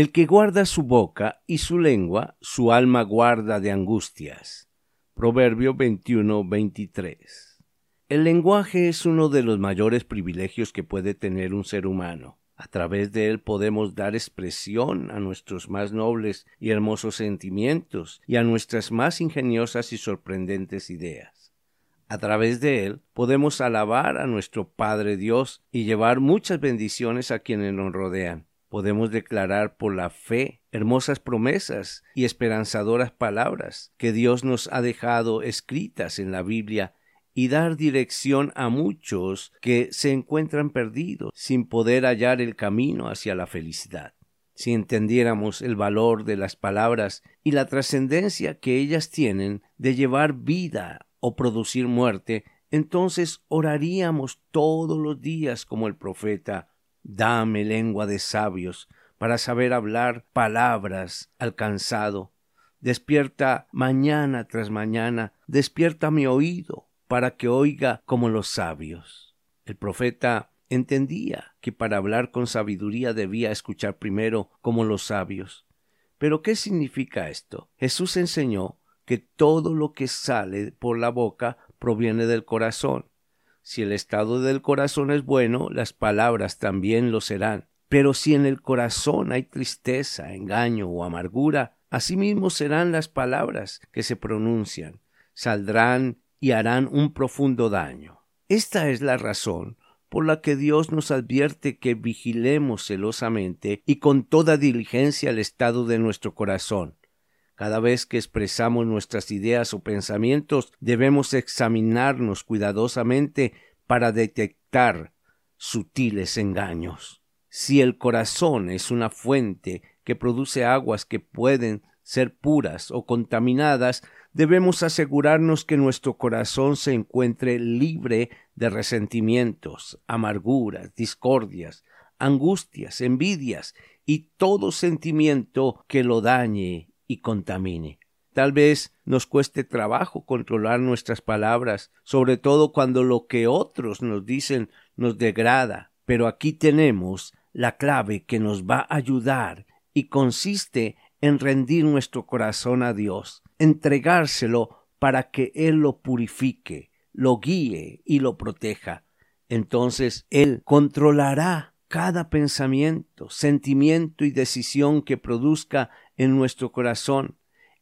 El que guarda su boca y su lengua, su alma guarda de angustias. Proverbio 21, 23. El lenguaje es uno de los mayores privilegios que puede tener un ser humano. A través de él podemos dar expresión a nuestros más nobles y hermosos sentimientos y a nuestras más ingeniosas y sorprendentes ideas. A través de él podemos alabar a nuestro Padre Dios y llevar muchas bendiciones a quienes nos rodean podemos declarar por la fe hermosas promesas y esperanzadoras palabras que Dios nos ha dejado escritas en la Biblia y dar dirección a muchos que se encuentran perdidos sin poder hallar el camino hacia la felicidad. Si entendiéramos el valor de las palabras y la trascendencia que ellas tienen de llevar vida o producir muerte, entonces oraríamos todos los días como el profeta Dame lengua de sabios para saber hablar palabras al cansado. Despierta mañana tras mañana, despierta mi oído para que oiga como los sabios. El profeta entendía que para hablar con sabiduría debía escuchar primero como los sabios. Pero ¿qué significa esto? Jesús enseñó que todo lo que sale por la boca proviene del corazón si el estado del corazón es bueno, las palabras también lo serán. Pero si en el corazón hay tristeza, engaño o amargura, asimismo serán las palabras que se pronuncian, saldrán y harán un profundo daño. Esta es la razón por la que Dios nos advierte que vigilemos celosamente y con toda diligencia el estado de nuestro corazón, cada vez que expresamos nuestras ideas o pensamientos, debemos examinarnos cuidadosamente para detectar sutiles engaños. Si el corazón es una fuente que produce aguas que pueden ser puras o contaminadas, debemos asegurarnos que nuestro corazón se encuentre libre de resentimientos, amarguras, discordias, angustias, envidias y todo sentimiento que lo dañe y contamine. Tal vez nos cueste trabajo controlar nuestras palabras, sobre todo cuando lo que otros nos dicen nos degrada, pero aquí tenemos la clave que nos va a ayudar y consiste en rendir nuestro corazón a Dios, entregárselo para que Él lo purifique, lo guíe y lo proteja. Entonces Él controlará cada pensamiento, sentimiento y decisión que produzca en nuestro corazón.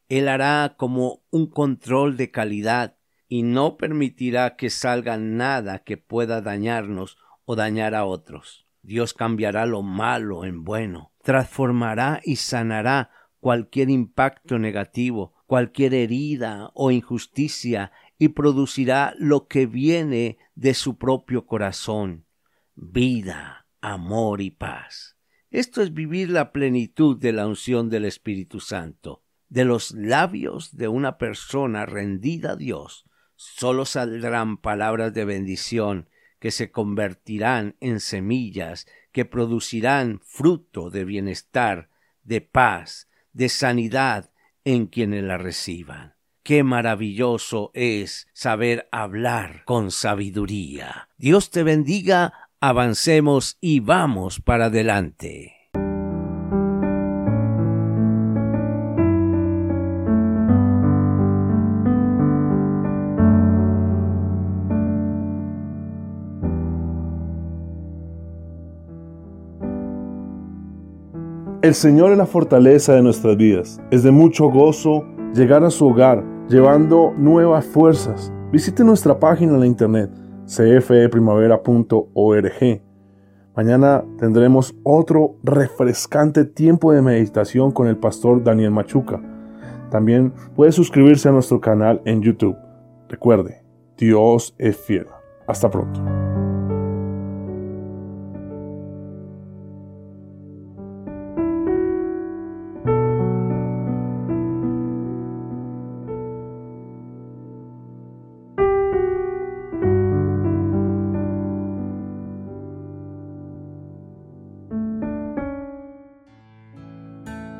Él hará como un control de calidad y no permitirá que salga nada que pueda dañarnos o dañar a otros. Dios cambiará lo malo en bueno, transformará y sanará cualquier impacto negativo, cualquier herida o injusticia y producirá lo que viene de su propio corazón vida, amor y paz. Esto es vivir la plenitud de la unción del Espíritu Santo. De los labios de una persona rendida a Dios solo saldrán palabras de bendición que se convertirán en semillas que producirán fruto de bienestar, de paz, de sanidad en quienes la reciban. Qué maravilloso es saber hablar con sabiduría. Dios te bendiga avancemos y vamos para adelante. El Señor es la fortaleza de nuestras vidas. Es de mucho gozo llegar a su hogar llevando nuevas fuerzas. Visite nuestra página en la internet cfeprimavera.org. Mañana tendremos otro refrescante tiempo de meditación con el pastor Daniel Machuca. También puede suscribirse a nuestro canal en YouTube. Recuerde, Dios es fiel. Hasta pronto.